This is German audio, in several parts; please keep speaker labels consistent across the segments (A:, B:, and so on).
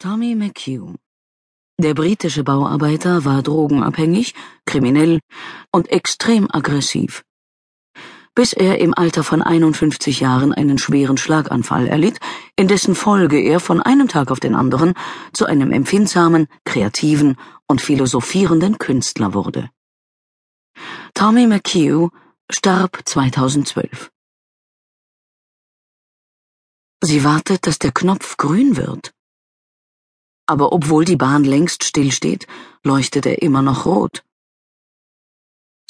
A: Tommy McHugh. Der britische Bauarbeiter war drogenabhängig, kriminell und extrem aggressiv. Bis er im Alter von 51 Jahren einen schweren Schlaganfall erlitt, in dessen Folge er von einem Tag auf den anderen zu einem empfindsamen, kreativen und philosophierenden Künstler wurde. Tommy McHugh starb 2012. Sie wartet, dass der Knopf grün wird aber obwohl die Bahn längst stillsteht, leuchtet er immer noch rot.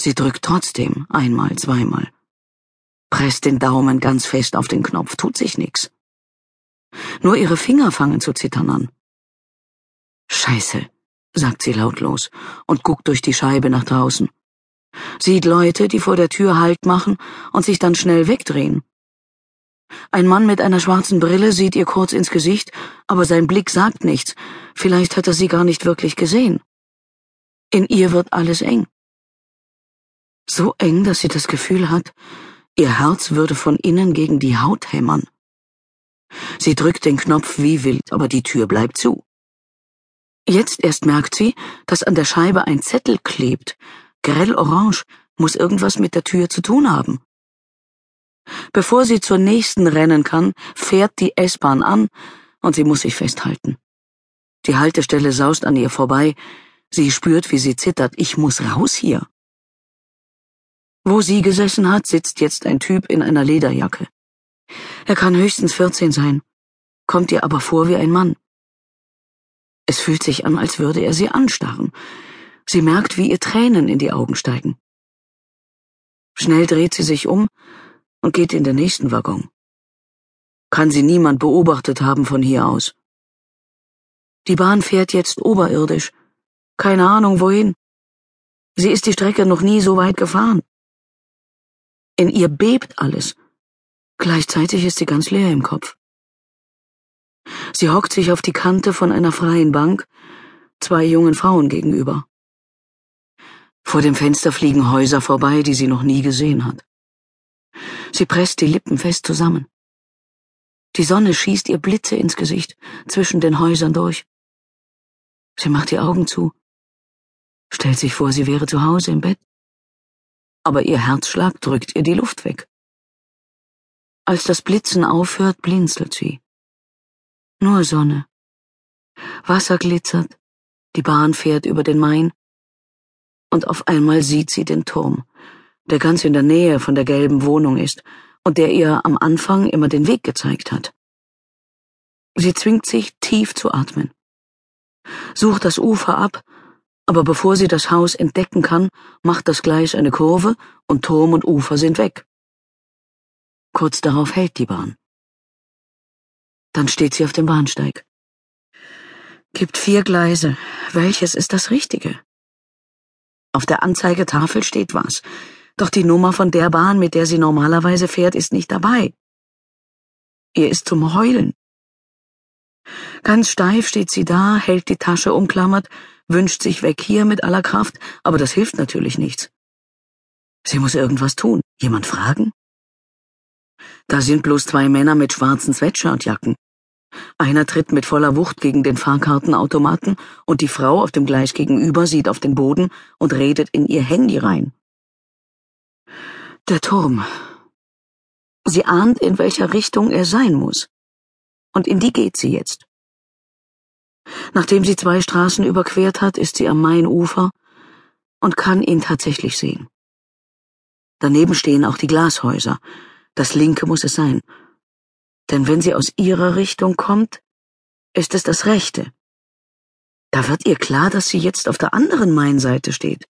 A: Sie drückt trotzdem einmal, zweimal. Presst den Daumen ganz fest auf den Knopf, tut sich nix. Nur ihre Finger fangen zu zittern an. Scheiße, sagt sie lautlos und guckt durch die Scheibe nach draußen. Sieht Leute, die vor der Tür Halt machen und sich dann schnell wegdrehen. Ein Mann mit einer schwarzen Brille sieht ihr kurz ins Gesicht, aber sein Blick sagt nichts. Vielleicht hat er sie gar nicht wirklich gesehen. In ihr wird alles eng. So eng, dass sie das Gefühl hat, ihr Herz würde von innen gegen die Haut hämmern. Sie drückt den Knopf wie wild, aber die Tür bleibt zu. Jetzt erst merkt sie, dass an der Scheibe ein Zettel klebt. Grell orange muss irgendwas mit der Tür zu tun haben. Bevor sie zur nächsten rennen kann, fährt die S-Bahn an und sie muss sich festhalten. Die Haltestelle saust an ihr vorbei. Sie spürt, wie sie zittert. Ich muss raus hier. Wo sie gesessen hat, sitzt jetzt ein Typ in einer Lederjacke. Er kann höchstens 14 sein, kommt ihr aber vor wie ein Mann. Es fühlt sich an, als würde er sie anstarren. Sie merkt, wie ihr Tränen in die Augen steigen. Schnell dreht sie sich um und geht in den nächsten Waggon. Kann sie niemand beobachtet haben von hier aus. Die Bahn fährt jetzt oberirdisch. Keine Ahnung wohin. Sie ist die Strecke noch nie so weit gefahren. In ihr bebt alles. Gleichzeitig ist sie ganz leer im Kopf. Sie hockt sich auf die Kante von einer freien Bank, zwei jungen Frauen gegenüber. Vor dem Fenster fliegen Häuser vorbei, die sie noch nie gesehen hat. Sie presst die Lippen fest zusammen. Die Sonne schießt ihr Blitze ins Gesicht, zwischen den Häusern durch. Sie macht die Augen zu, stellt sich vor, sie wäre zu Hause im Bett. Aber ihr Herzschlag drückt ihr die Luft weg. Als das Blitzen aufhört, blinzelt sie. Nur Sonne. Wasser glitzert, die Bahn fährt über den Main, und auf einmal sieht sie den Turm, der ganz in der Nähe von der gelben Wohnung ist und der ihr am Anfang immer den Weg gezeigt hat. Sie zwingt sich, tief zu atmen, sucht das Ufer ab, aber bevor sie das Haus entdecken kann, macht das Gleis eine Kurve und Turm und Ufer sind weg. Kurz darauf hält die Bahn. Dann steht sie auf dem Bahnsteig. Gibt vier Gleise. Welches ist das Richtige? Auf der Anzeigetafel steht was. Doch die Nummer von der Bahn, mit der sie normalerweise fährt, ist nicht dabei. Ihr ist zum Heulen. Ganz steif steht sie da, hält die Tasche umklammert, wünscht sich weg hier mit aller Kraft, aber das hilft natürlich nichts. Sie muss irgendwas tun. Jemand fragen? Da sind bloß zwei Männer mit schwarzen Sweatshirtjacken. Einer tritt mit voller Wucht gegen den Fahrkartenautomaten und die Frau auf dem Gleis gegenüber sieht auf den Boden und redet in ihr Handy rein. Der Turm. Sie ahnt, in welcher Richtung er sein muss. Und in die geht sie jetzt. Nachdem sie zwei Straßen überquert hat, ist sie am Mainufer und kann ihn tatsächlich sehen. Daneben stehen auch die Glashäuser. Das linke muss es sein. Denn wenn sie aus ihrer Richtung kommt, ist es das rechte. Da wird ihr klar, dass sie jetzt auf der anderen Mainseite steht.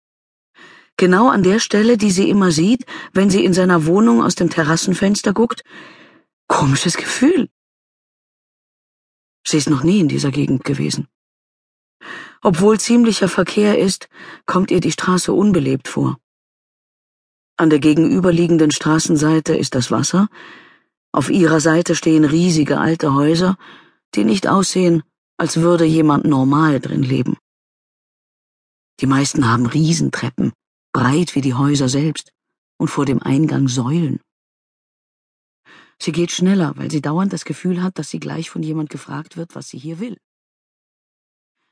A: Genau an der Stelle, die sie immer sieht, wenn sie in seiner Wohnung aus dem Terrassenfenster guckt. Komisches Gefühl. Sie ist noch nie in dieser Gegend gewesen. Obwohl ziemlicher Verkehr ist, kommt ihr die Straße unbelebt vor. An der gegenüberliegenden Straßenseite ist das Wasser, auf ihrer Seite stehen riesige alte Häuser, die nicht aussehen, als würde jemand normal drin leben. Die meisten haben Riesentreppen, breit wie die Häuser selbst, und vor dem Eingang Säulen. Sie geht schneller, weil sie dauernd das Gefühl hat, dass sie gleich von jemand gefragt wird, was sie hier will.